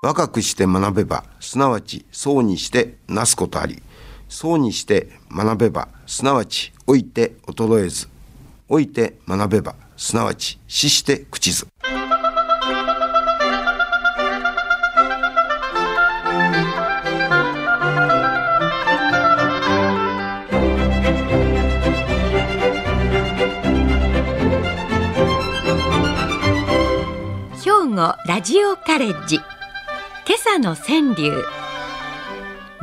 若くして学べば、すなわち、そうにしてなすことあり。そうにして学べば、すなわち、老いて衰えず。老いて学べば、すなわち、死して口ず。兵庫ラジオカレッジ今朝の川柳。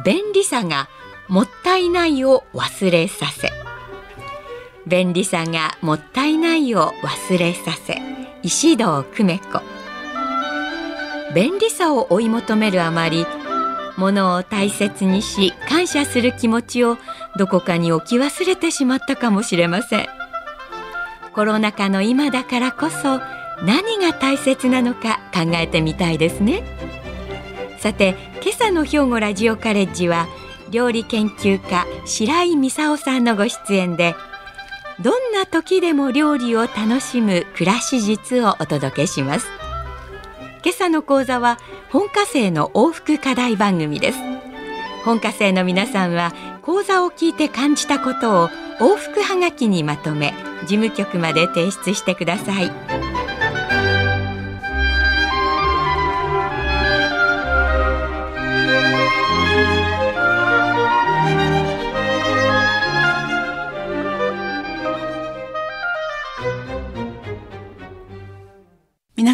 便利さがもったいないを忘れさせ。便利さがもったいないを忘れさせ。石堂久美子。便利さを追い求めるあまり物を大切にし感謝する気持ちをどこかに置き忘れてしまったかもしれません。コロナ禍の今だからこそ何が大切なのか考えてみたいですね。さて今朝の兵庫ラジオカレッジは料理研究家白井美沙さんのご出演でどんな時でも料理を楽しむ暮らし術をお届けします。今朝の講座は本科生の往復課題番組です。本科生の皆さんは講座を聞いて感じたことを往復はがきにまとめ事務局まで提出してください。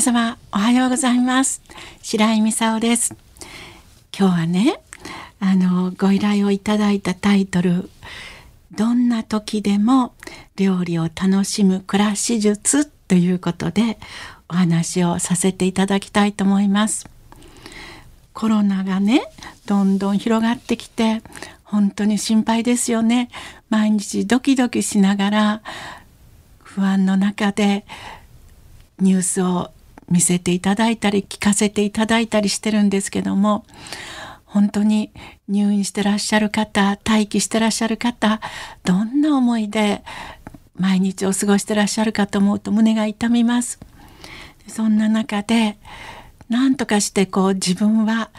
皆様おはようございます。白井美沙です。今日はねあのご依頼をいただいたタイトルどんな時でも料理を楽しむ暮らし術ということでお話をさせていただきたいと思います。コロナがねどんどん広がってきて本当に心配ですよね。毎日ドキドキしながら不安の中でニュースを見せていただいたり聞かせていただいたりしてるんですけども本当に入院してらっしゃる方待機してらっしゃる方どんな思いで毎日を過ごしてらっしゃるかと思うと胸が痛みます。そんな中で何とかしてこう自分は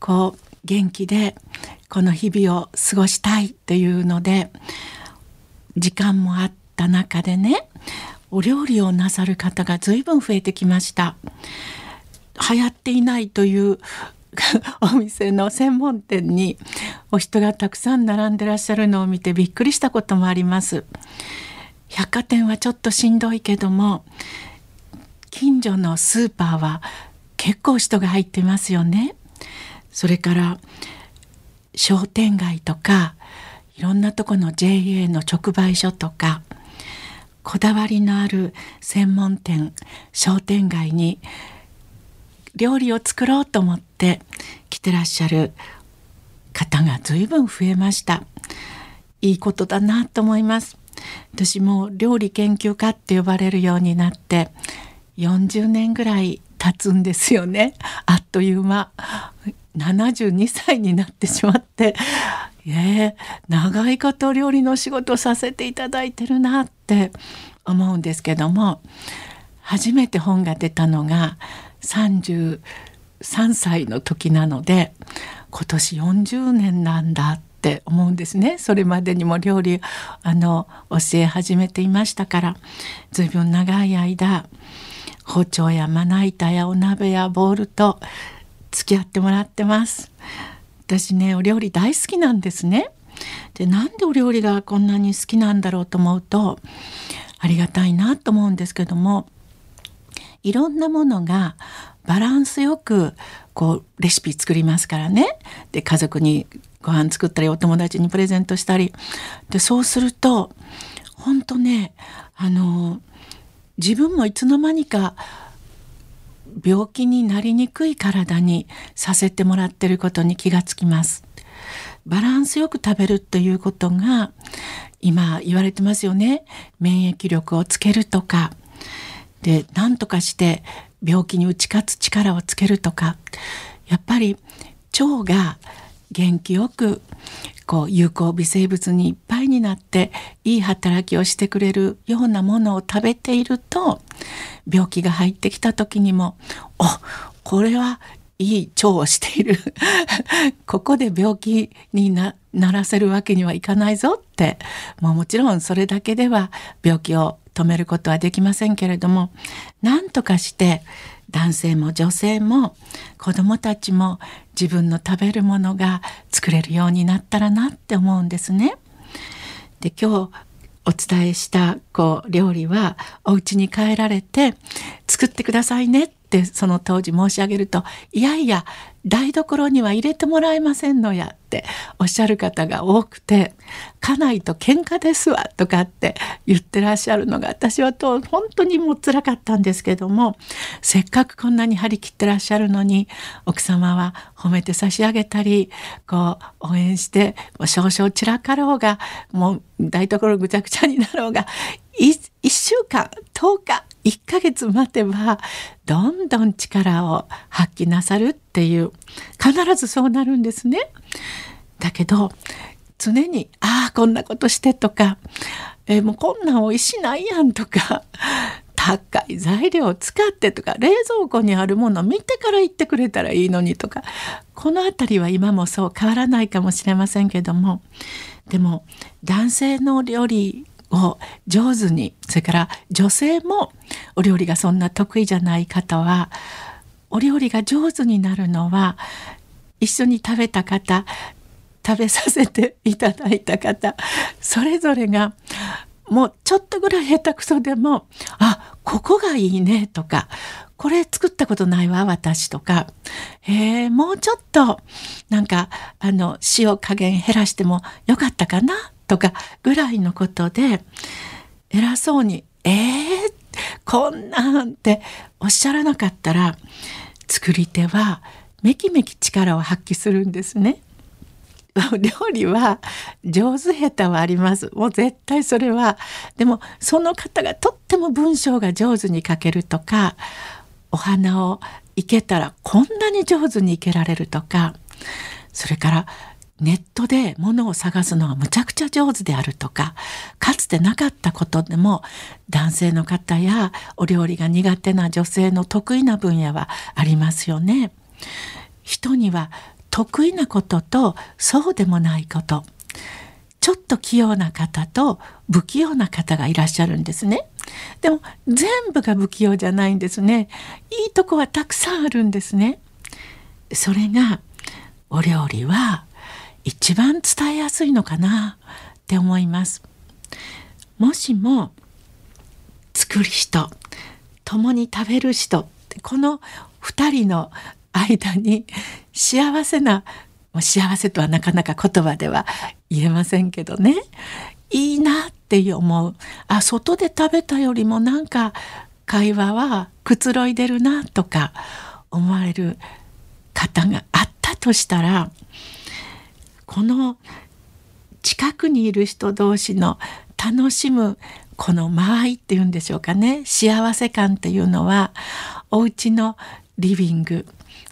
こう元気でこの日々を過ごしたいというので時間もあった中でねお料理をなさる方が随分増えてきました。流行っていないという お店の専門店にお人がたくさん並んでらっしゃるのを見てびっくりしたこともあります。百貨店はちょっとしんどいけども近所のスーパーは結構人が入ってますよね。それから商店街とかいろんなとこの JA の直売所とかこだわりのある専門店商店街に料理を作ろうと思って来てらっしゃる方が随分増えました。いいことだなと思います。私も料理研究家って呼ばれるようになって40年ぐらい経つんですよね。あっという間。72歳になってしまってえー、長いこと料理の仕事させていただいてるなって思うんですけども初めて本が出たのが33歳の時なので今年40年なんだって思うんですね。それまでにも料理あの教え始めていましたから随分長い間包丁やまな板やお鍋やボウルと付き合ってもらってます。私ねお料理大好きなんですね。でなんでお料理がこんなに好きなんだろうと思うとありがたいなと思うんですけどもいろんなものがバランスよくこうレシピ作りますからね。で家族にご飯作ったりお友達にプレゼントしたり。でそうすると本当ねあの自分もいつの間にか病気になりにくい体にさせてもらってることに気がつきます。バランスよく食べるということが今言われてますよね。免疫力をつけるとかで何とかして病気に打ち勝つ力をつけるとかやっぱり腸が元気よくこう有効微生物にいっぱいになっていい働きをしてくれるようなものを食べていると病気が入ってきた時にも「おこれはいい腸をしている ここで病気にならせるわけにはいかないぞってもうもちろんそれだけでは病気を止めることはできませんけれども何とかして男性も女性も子どもたちも自分の食べるものが作れるようになったらなって思うんですね。で今日お伝えしたこう料理はお家に帰られて作ってくださいねってその当時申し上げるといやいや台所には入れてもらえませんのやっておっしゃる方が多くて「家内と喧嘩ですわ」とかって言ってらっしゃるのが私はと本当にもう辛かったんですけどもせっかくこんなに張り切ってらっしゃるのに奥様は褒めて差し上げたりこう応援してもう少々散らかろうがもう台所ぐちゃぐちゃになろうが 1, 週間10日1ヶ月待てばどんどん力を発揮なさるっていう必ずそうなるんですね。だけど常に「ああこんなことして」とか「えー、もうこんなんおいしないやん」とか 高い材料を使ってとか冷蔵庫にあるもの見てから言ってくれたらいいのにとかこの辺りは今もそう変わらないかもしれませんけどもでも男性の料理を上手にそれから女性もお料理がそんな得意じゃない方はお料理が上手になるのは一緒に食べた方食べさせていただいた方それぞれがもうちょっとぐらい下手くそでも あここがいいねとかこれ作ったことないわ私とか。え、もうちょっとなんかあの塩加減減らしてもよかったかなとかぐらいのことで偉そうに「えー、こんなん」っておっしゃらなかったら作り手はめきめき力を発揮するんですね。料理は上手下手はありますもう絶対それはでもその方がとっても文章が上手に書けるとかお花を生けたらこんなに上手に生けられるとかそれからネットで物を探すのがむちゃくちゃ上手であるとかかつてなかったことでも男性の方やお料理が苦手な女性の得意な分野はありますよね。人には得意なこととそうでもないことちょっと器用な方と不器用な方がいらっしゃるんですね。でも全部が不器用じゃないんですね。いいとこはたくさんあるんですね。それがお料理は一番伝えやすいのかな？って思います。もしも作る人共に食べる人この2人の間に幸せな幸せとはなかなか言葉では言えませんけどね。いいなって思う。あ外で食べたよりもなんか会話はくつろいでるなとか思われる方があったとしたらこの近くにいる人同士の楽しむこの間合いっていうんでしょうかね幸せ感っていうのはお家のリビング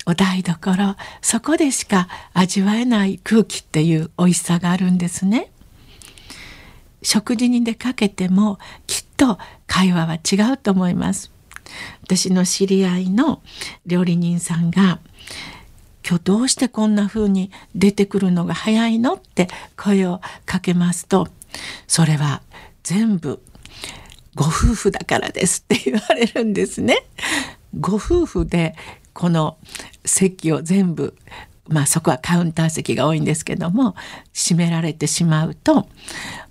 お台所そこでしか味わえない空気っていう美味しさがあるんですね。食事に出かけてもきっと会話は違うと思います。私の知り合いの料理人さんが今日どうしてこんな風に出てくるのが早いのって声をかけますとそれは全部ご夫婦だからですって言われるんですね。ご夫婦でこの席を全部まあそこはカウンター席が多いんですけども閉められてしまうと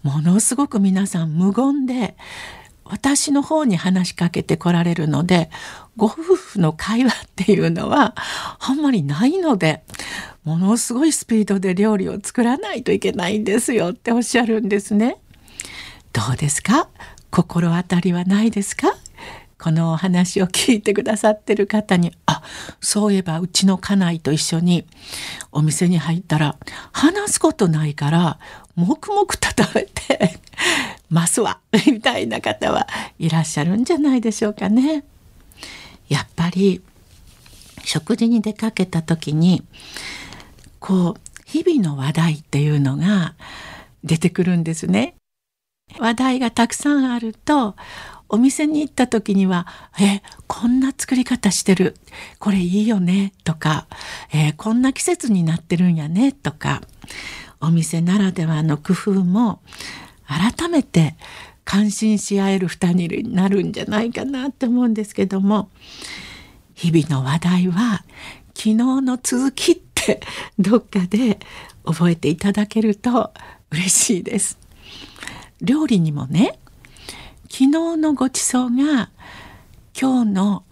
ものすごく皆さん無言で私の方に話しかけてこられるのでご夫婦の会話っていうのはあんまりないのでものすごいスピードで料理を作らないといけないんですよっておっしゃるんですね。どうですか？心当たりはないですか？このお話を聞いてくださってる方にあそういえばうちの家内と一緒にお店に入ったら話すことないから黙々と食べてますわ みたいな方はいらっしゃるんじゃないでしょうかね。やっぱり食事に出かけた時にこう日々の話題っていうのが出てくるんですね。話題がたくさんあるとお店に行った時には「えこんな作り方してるこれいいよね」とか、えこんな季節になってるんやね」とかお店ならではの工夫も改めて感心し合える2人になるんじゃないかなって思うんですけども日々の話題は昨日の続きってどっかで覚えていただけると嬉しいです。料理にもね昨日のごちそうが今日の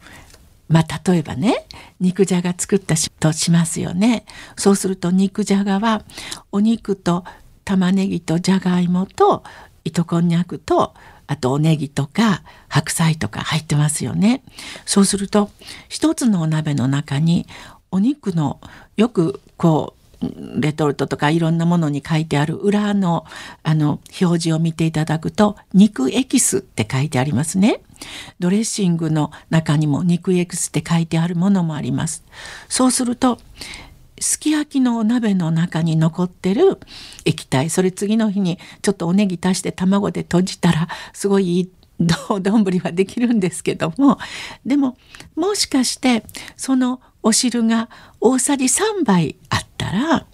まあ例えばね肉じゃが作ったとしますよねそうすると肉じゃがはお肉と玉ねぎとじゃがいもと糸こんにゃくとあとおネギとか白菜とか入ってますよね。そうすると一つのお鍋の中にお肉のよくこうレトルトとかいろんなものに書いてある裏のあの表示を見ていただくと肉エキスって書いてありますね。ドレッシングの中にも肉エキスって書いてあるものもあります。そうするとすき焼きのお鍋の中に残ってる液体。それ次の日にちょっとおネギ足して卵で閉じたらすごいいい丼はできるんですけども。でももしかしてそのお汁が大さじ3杯あったら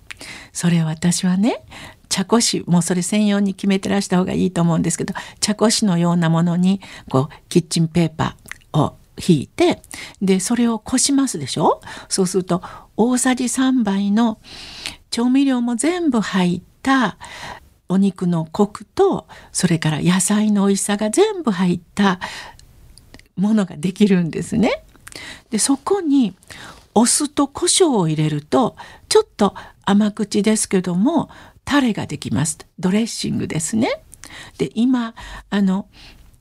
それ私はね茶こしもうそれ専用に決めてらした方がいいと思うんですけど茶こしのようなものにこうキッチンペーパーを引いてでそれをこしますでしょ？そうすると大さじ3杯の調味料も全部入ったお肉のコクとそれから野菜の美味しさが全部入ったものができるんですね。でそこにお酢と胡椒を入れるとちょっと甘口ですけどもタレができますドレッシングですね。で今あの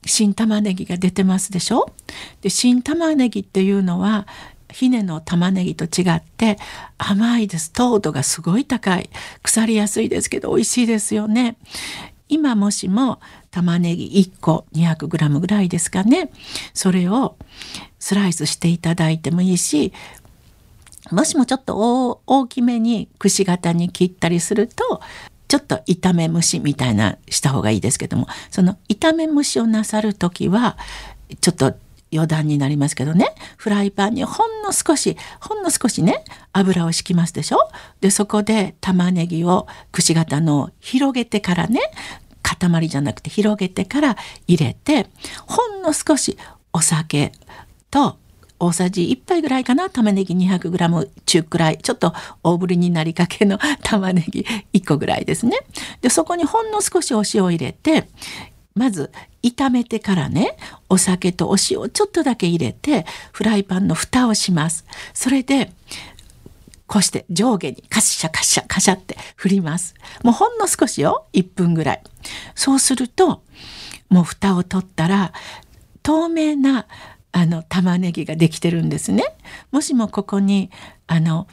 新玉ねぎが出てますでしょ？で新玉ねぎっていうのはひねの玉ねぎと違って甘いです。糖度がすごい高い。腐りやすいですけど美味しいですよね。今もしも玉ねぎ1個 200g ぐらいですかね。それをスライスしていただいてもいいしもしもちょっと大きめにくし形に切ったりするとちょっと炒め蒸しみたいなした方がいいですけどもその炒め蒸しをなさる時はちょっと余談になりますけどね。フライパンにほんの少しほんの少しね油を敷きますでしょ？でそこで玉ねぎをくし形の広げてからね塊じゃなくて広げてから入れてほんの少しお酒と大さじ1杯ぐらいかな？玉ねぎ 200g 中くらい。ちょっと大ぶりになりかけの 玉ねぎ1個ぐらいですね。でそこにほんの少しお塩を入れてまず炒めてからねお酒とお塩をちょっとだけ入れてフライパンの蓋をします。それでこうして上下にカシャカシャカシャって振ります。もうほんの少しよ1分ぐらい。そうするともう蓋を取ったら透明なあの玉ねぎができてるんですね。もしもここにあの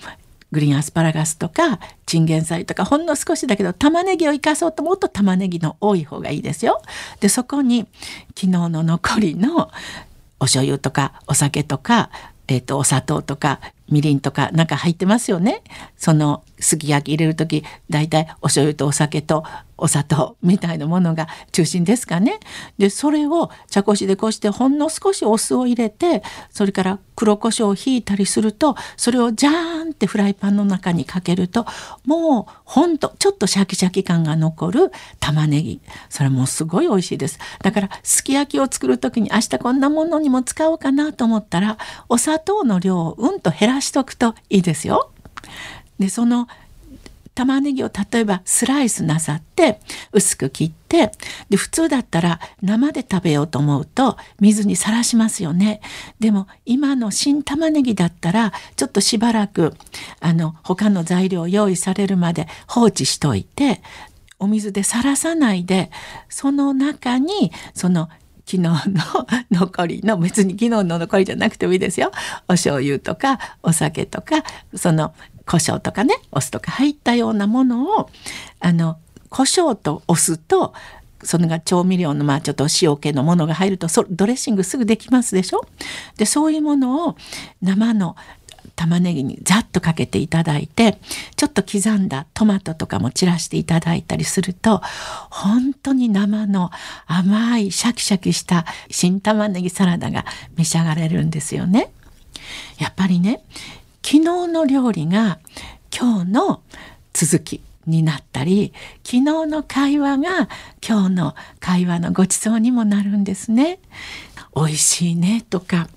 グリーンアスパラガスとかチンゲン菜とかほんの少しだけど玉ねぎを生かそうともっと玉ねぎの多い方がいいですよ。でそこに昨日の残りのお醤油とかお酒とか、えーと、お砂糖とかみりんとかなんか入ってますよね。そのすき焼き入れる時だいたいお醤油とお酒とお砂糖みたいなものが中心ですかね。でそれを茶こしでこしてほんの少しお酢を入れてそれから黒胡椒をひいたりするとそれをジャーンってフライパンの中にかけるともうほんとちょっとシャキシャキ感が残る玉ねぎそれもすごい美味しいです。だからすき焼きを作る時に明日こんなものにも使おうかなと思ったらお砂糖の量をうんと減らしとくといいですよ。でその玉ねぎを例えばスライスなさって薄く切ってで普通だったら生で食べようと思うと水にさらしますよね。でも今の新玉ねぎだったらちょっとしばらくあの他の材料用意されるまで放置しといてお水でさらさないでその中にその昨日の 残りの別に昨日の残りじゃなくてもいいですよ。お醤油とかお酒とかその胡椒とかねお酢とか入ったようなものをあの胡椒とお酢とそれが調味料のまあちょっと塩気のものが入るとドレッシングすぐできますでしょ？でそういうものを生の玉ねぎにざっとかけていただいてちょっと刻んだトマトとかも散らしていただいたりすると本当に生の甘いシャキシャキした新玉ねぎサラダが召し上がれるんですよね。やっぱりね昨日の料理が今日の続きになったり昨日の会話が今日の会話のごちそうにもなるんですね。美味しいねとか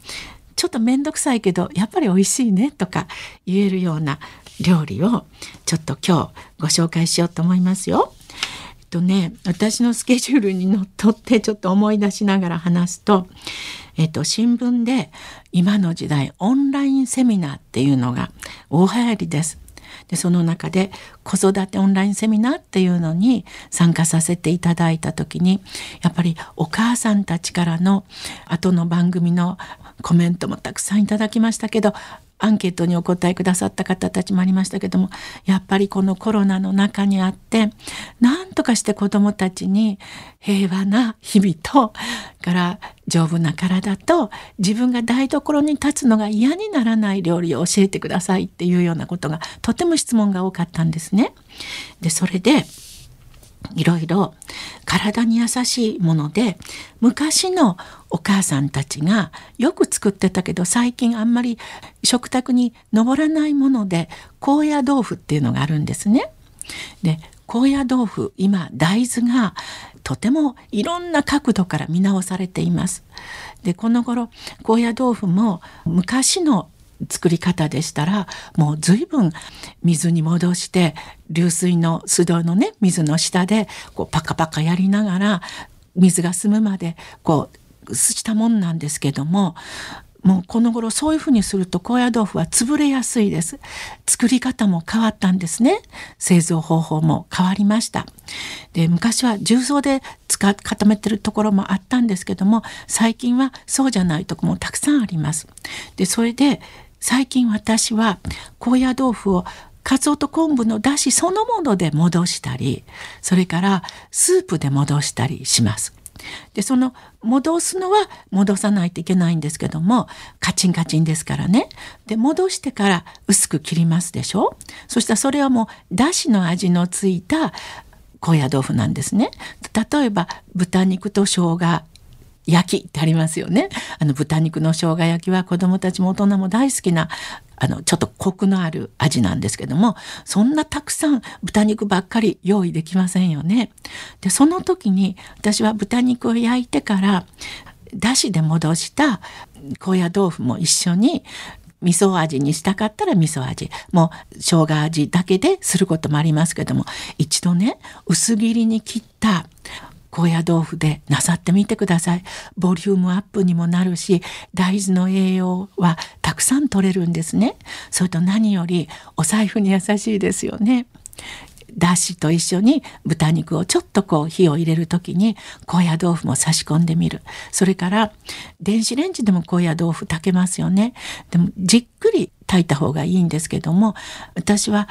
ちょっと面倒くさいけどやっぱり美味しいねとか言えるような料理をちょっと今日ご紹介しようと思いますよ。えっとね私のスケジュールにのっとってちょっと思い出しながら話すと、えっと、新聞で今の時代オンラインセミナーっていうのが大流行りです。でその中で子育てオンラインセミナーっていうのに参加させていただいた時にやっぱりお母さんたちからの後の番組のコメントもたくさんいただきましたけどアンケートにお答えくださった方たちもありましたけどもやっぱりこのコロナの中にあって何とかして子どもたちに平和な日々とから丈夫な体と自分が台所に立つのが嫌にならない料理を教えてくださいっていうようなことがとても質問が多かったんですね。でそれでいろいろ体に優しいもので昔のお母さんたちがよく作ってたけど最近あんまり食卓に上らないもので高野豆腐っていうのがあるんですね。で高野豆腐今大豆がとてもいろんな角度から見直されています。でこの頃高野豆腐も昔の作り方でしたらもう随分水に戻して流水の水道のね水の下でこうパカパカやりながら水が澄むまでこうしたもんなんですけどももうこの頃そういうふうにすると高野豆腐は潰れやすいです。作り方も変わったんですね。製造方法も変わりました。で昔は重曹で固めてるところもあったんですけども最近はそうじゃないとこもたくさんあります。でそれで最近私は高野豆腐をかつおと昆布のだしそのもので戻したりそれからスープで戻したりします。でその戻すのは戻さないといけないんですけどもカチンカチンですからね。で戻してから薄く切りますでしょ。そしたらそれはもうだしの味のついた高野豆腐なんですね。例えば豚肉と生姜。焼きってありますよねあの豚肉の生姜焼きは子どもたちも大人も大好きなあのちょっとコクのある味なんですけどもそんなたくさん豚肉ばっかり用意できませんよね。でその時に私は豚肉を焼いてからだしで戻した高野豆腐も一緒に味噌味にしたかったら味噌味もう生姜味だけですることもありますけども一度ね薄切りに切った高野豆腐でなさってみてください。ボリュームアップにもなるし大豆の栄養はたくさん取れるんですね。それと何よりお財布に優しいですよね。だしと一緒に豚肉をちょっとこう火を入れる時に高野豆腐も差し込んでみる。それから電子レンジでも高野豆腐炊けますよね。でもじっくり炊いた方がいいんですけども私は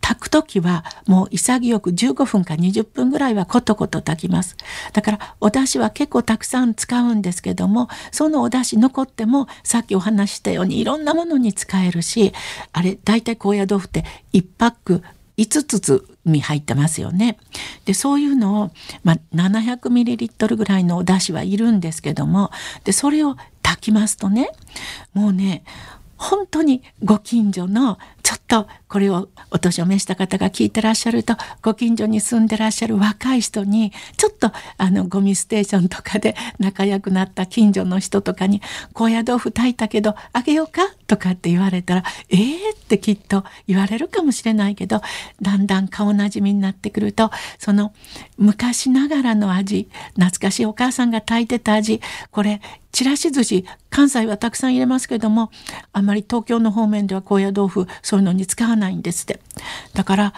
炊く時はもう潔く15分か20分ぐらいはコトコト炊きますだからお出汁は結構たくさん使うんですけどもそのお出汁残ってもさっきお話したようにいろんなものに使えるしあれ大体高野豆腐って1パック5つつに入ってますよね。でそういうのを、まあ、700ml ぐらいのお出汁はいるんですけどもでそれを炊きますとねもうね本当にご近所のちょっとこれをお年を召した方が聞いてらっしゃるとご近所に住んでらっしゃる若い人にちょっとあのゴミステーションとかで仲良くなった近所の人とかに「高野豆腐炊いたけどあげようか?」とかって言われたら「えー?」ってきっと言われるかもしれないけどだんだん顔なじみになってくるとその昔ながらの味懐かしいお母さんが炊いてた味これちらし寿司関西はたくさん入れますけどもあまり東京の方面では高野豆腐そういうのに使わないんですってだから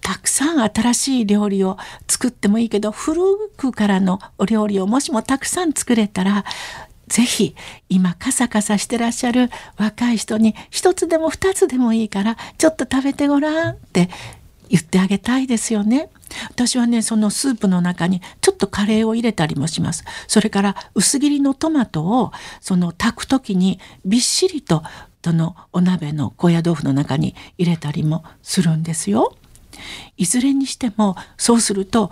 たくさん新しい料理を作ってもいいけど古くからのお料理をもしもたくさん作れたらぜひ今カサカサしてらっしゃる若い人に一つでも二つでもいいからちょっと食べてごらんって言ってあげたいですよね。私はねそのスープの中にちょっとカレーを入れたりもしますそれから薄切りのトマトをその炊く時にびっしりとそのお鍋の高野豆腐の中に入れたりもするんですよ。いずれにしてもそうすると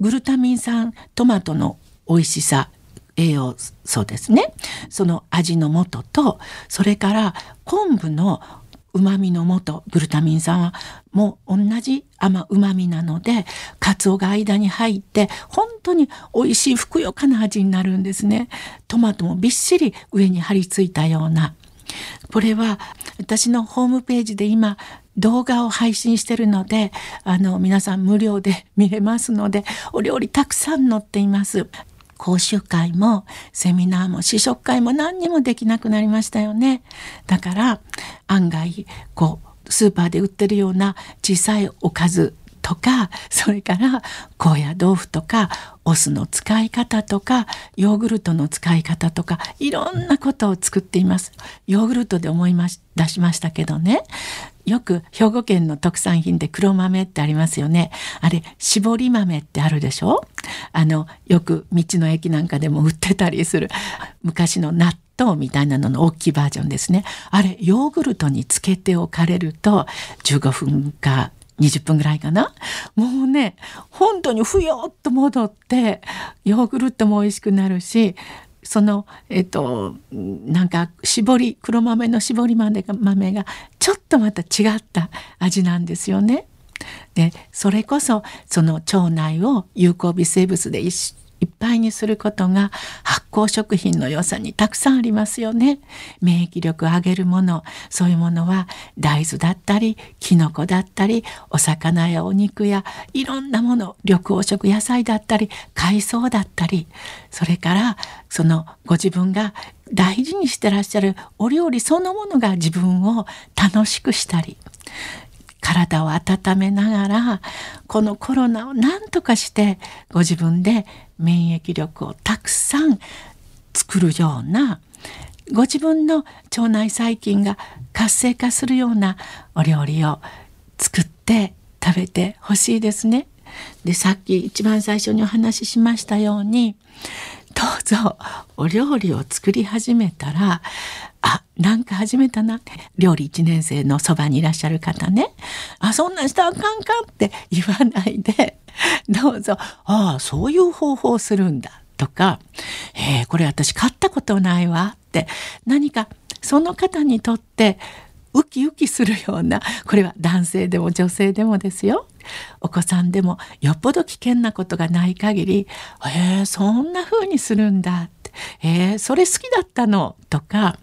グルタミン酸トマトの美味しさ栄養素ですねその味の素とそれから昆布のうまみの素グルタミン酸はもう同じ甘うまみなのでカツオが間に入って本当に美味しいふくよかな味になるんですねトマトもびっしり上に張り付いたようなこれは私のホームページで今動画を配信してるのであの皆さん無料で見れますのでお料理たくさん載っています。講習会もセミナーも試食会も何にもできなくなりましたよね。だから案外こうスーパーで売ってるような小さいおかずとかそれから高野豆腐とかお酢の使い方とかヨーグルトの使い方とかいろんなことを作っています。ヨーグルトで思いまし出しましたけどね。よく兵庫県の特産品で黒豆ってありますよね。あれ絞り豆ってあるでしょ？あのよく道の駅なんかでも売ってたりする昔の納豆みたいなのの大きいバージョンですね。あれヨーグルトにつけておかれると15分か20分ぐらいかなもうね本当にふよっと戻ってヨーグルトも美味しくなるしそのえっとなんか絞り黒豆の絞り豆が豆がちょっとまた違った味なんですよね。でそれこそその腸内を有効微生物で一いっぱいにすることが発酵食品の良さにたくさんありますよね。免疫力を上げるものそういうものは大豆だったりきのこだったりお魚やお肉やいろんなもの緑黄色野菜だったり海藻だったりそれからそのご自分が大事にしてらっしゃるお料理そのものが自分を楽しくしたり体を温めながらこのコロナを何とかしてご自分で免疫力をたくさん作るようなご自分の腸内細菌が活性化するようなお料理を作って食べてほしいですね。でさっき一番最初にお話ししましたようにどうぞお料理を作り始めたらあなんか始めたな料理1年生のそばにいらっしゃる方ね。あそんなんしたらあかんかんって言わないでどうぞああそういう方法をするんだとか「えー、これ私買ったことないわ」って何かその方にとってウキウキするようなこれは男性でも女性でもですよ。お子さんでもよっぽど危険なことがない限り「えー、そんな風にするんだ」って「えー、それ好きだったの」とか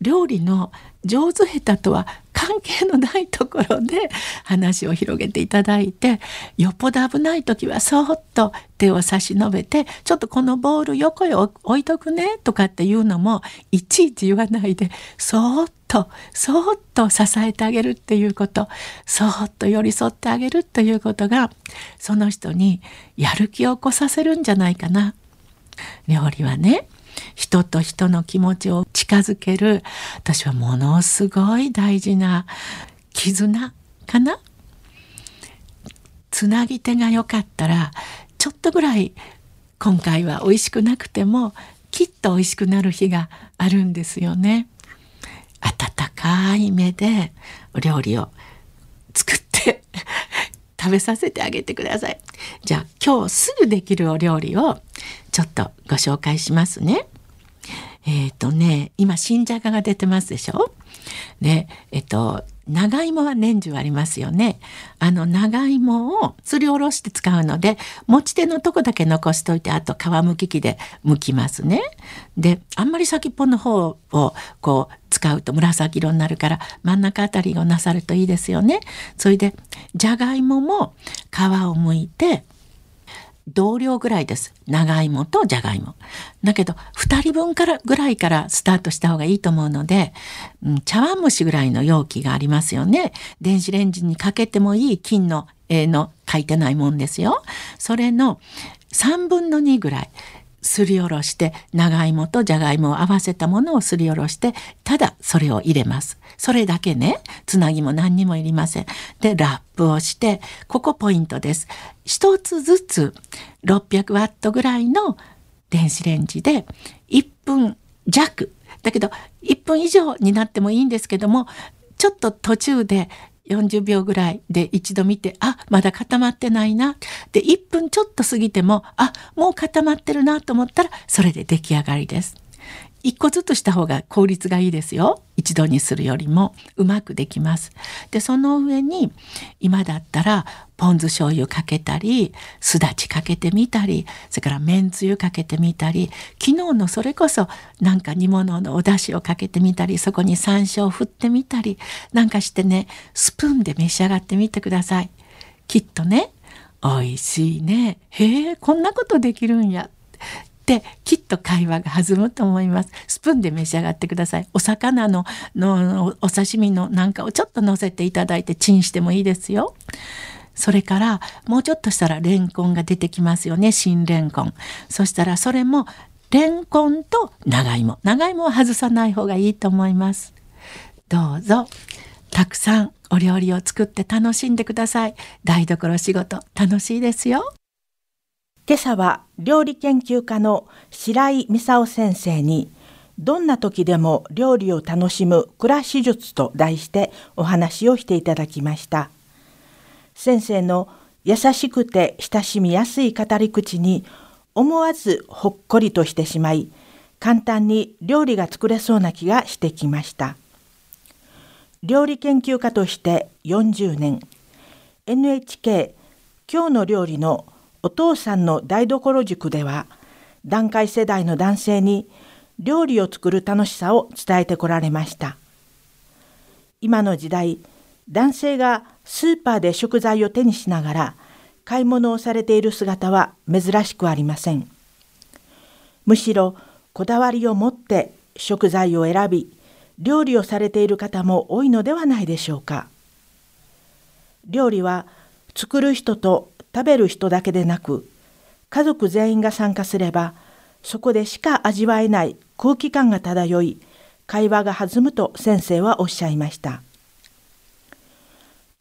料理の上手下手とは関係のないところで 話を広げていただいてよっぽど危ない時はそっと手を差し伸べてちょっとこのボール横へ置いとくねとかっていうのもいちいち言わないでそっとそっと支えてあげるっていうことそっと寄り添ってあげるということがその人にやる気を起こさせるんじゃないかな。料理はね人と人の気持ちを近づける私はものすごい大事な絆かなつなぎ手が良かったらちょっとぐらい今回は美味しくなくてもきっと美味しくなる日があるんですよね。温かい目でお料理を作って 食べさせてあげてください。じゃあ今日すぐできるお料理をちょっとご紹介しますね。えっ、ー、とね今新じゃがが出てますでしょ？でえっ、と長芋は年中ありますよね。あの長芋をすりおろして使うので持ち手のとこだけ残しといてあと皮むき器で剥きますね。であんまり先っぽの方をこう使うと紫色になるから真ん中あたりをなさるといいですよね。それでじゃがいもも皮を剥いて同量ぐらいです。長芋とじゃがいも。だけど2人分からぐらいからスタートした方がいいと思うので、うん、茶碗蒸しぐらいの容器がありますよね。電子レンジにかけてもいい金の絵の書いてないもんですよ。それの3分の2ぐらい。すりおろして長芋とじゃがいもを合わせたものをすりおろしてただそれを入れます。それだけねつなぎも何にもいりません。でラップをしてここポイントです。一つずつ600ワットぐらいの電子レンジで1分弱。だけど1分以上になってもいいんですけどもちょっと途中で40秒ぐらいで一度見てあまだ固まってないなで1分ちょっと過ぎてもあもう固まってるなと思ったらそれで出来上がりです。一個ずつした方が効率がいいですよ。一度にするよりもうまくできます。でその上に今だったらポン酢醤油かけたりすだちかけてみたりそれからめんつゆかけてみたり昨日のそれこそなんか煮物のお出汁をかけてみたりそこに山椒を振ってみたりなんかしてねスプーンで召し上がってみてください。きっとね美味しいね。へえこんなことできるんや。ってきっと会話が弾むと思います。スプーンで召し上がってください。お魚ののお刺身のなんかをちょっと乗せていただいてチンしてもいいですよ。それからもうちょっとしたらレンコンが出てきますよね。新レンコン。そしたらそれもレンコンと長芋。長芋は外さない方がいいと思います。どうぞ。たくさんお料理を作って楽しんでください。台所仕事楽しいですよ。今朝は料理研究家の白井美沙先生にどんな時でも料理を楽しむ暮らし術と題してお話をしていただきました。先生の優しくて親しみやすい語り口に思わずほっこりとしてしまい簡単に料理が作れそうな気がしてきました。料理研究家として40年 NHK 今日の料理のお父さんの台所塾では団塊世代の男性に料理を作る楽しさを伝えてこられました。今の時代男性がスーパーで食材を手にしながら買い物をされている姿は珍しくありません。むしろこだわりを持って食材を選び料理をされている方も多いのではないでしょうか。料理は作る人と食べる人だけでなく家族全員が参加すればそこでしか味わえない空気感が漂い会話が弾むと先生はおっしゃいました。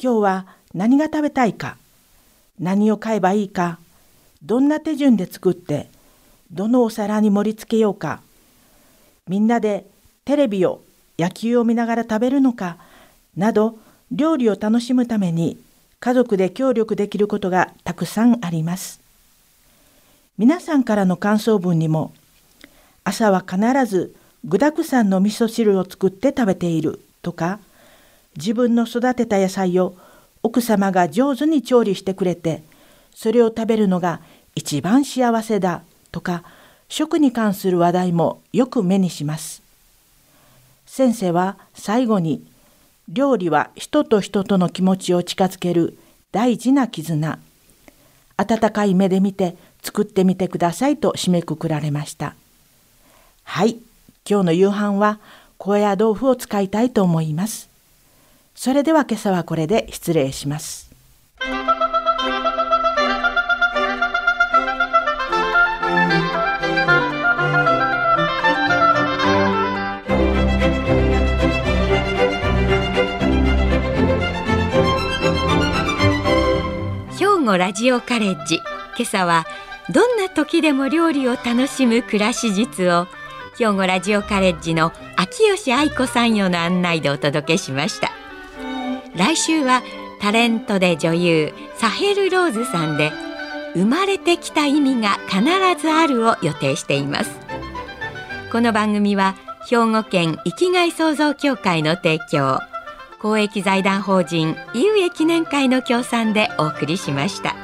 今日は何が食べたいか何を買えばいいかどんな手順で作ってどのお皿に盛り付けようかみんなでテレビを野球を見ながら食べるのかなど料理を楽しむために家族で協力できることがたくさんあります。皆さんからの感想文にも朝は必ず具だくさんの味噌汁を作って食べているとか自分の育てた野菜を奥様が上手に調理してくれてそれを食べるのが一番幸せだとか食に関する話題もよく目にします。先生は最後に料理は人と人との気持ちを近づける大事な絆。温かい目で見て作ってみてくださいと締めくくられました。はい。今日の夕飯は高野豆腐を使いたいと思います。それでは今朝はこれで失礼します。ラジオカレッジ今朝はどんな時でも料理を楽しむ暮らし術を兵庫ラジオカレッジの秋吉愛子さんよの案内でお届けしました。来週はタレントで女優サヘル・ローズさんで生まれてきた意味が必ずあるを予定しています。この番組は兵庫県生きがい創造協会の提供。公益財団法人井上記念会の協賛でお送りしました。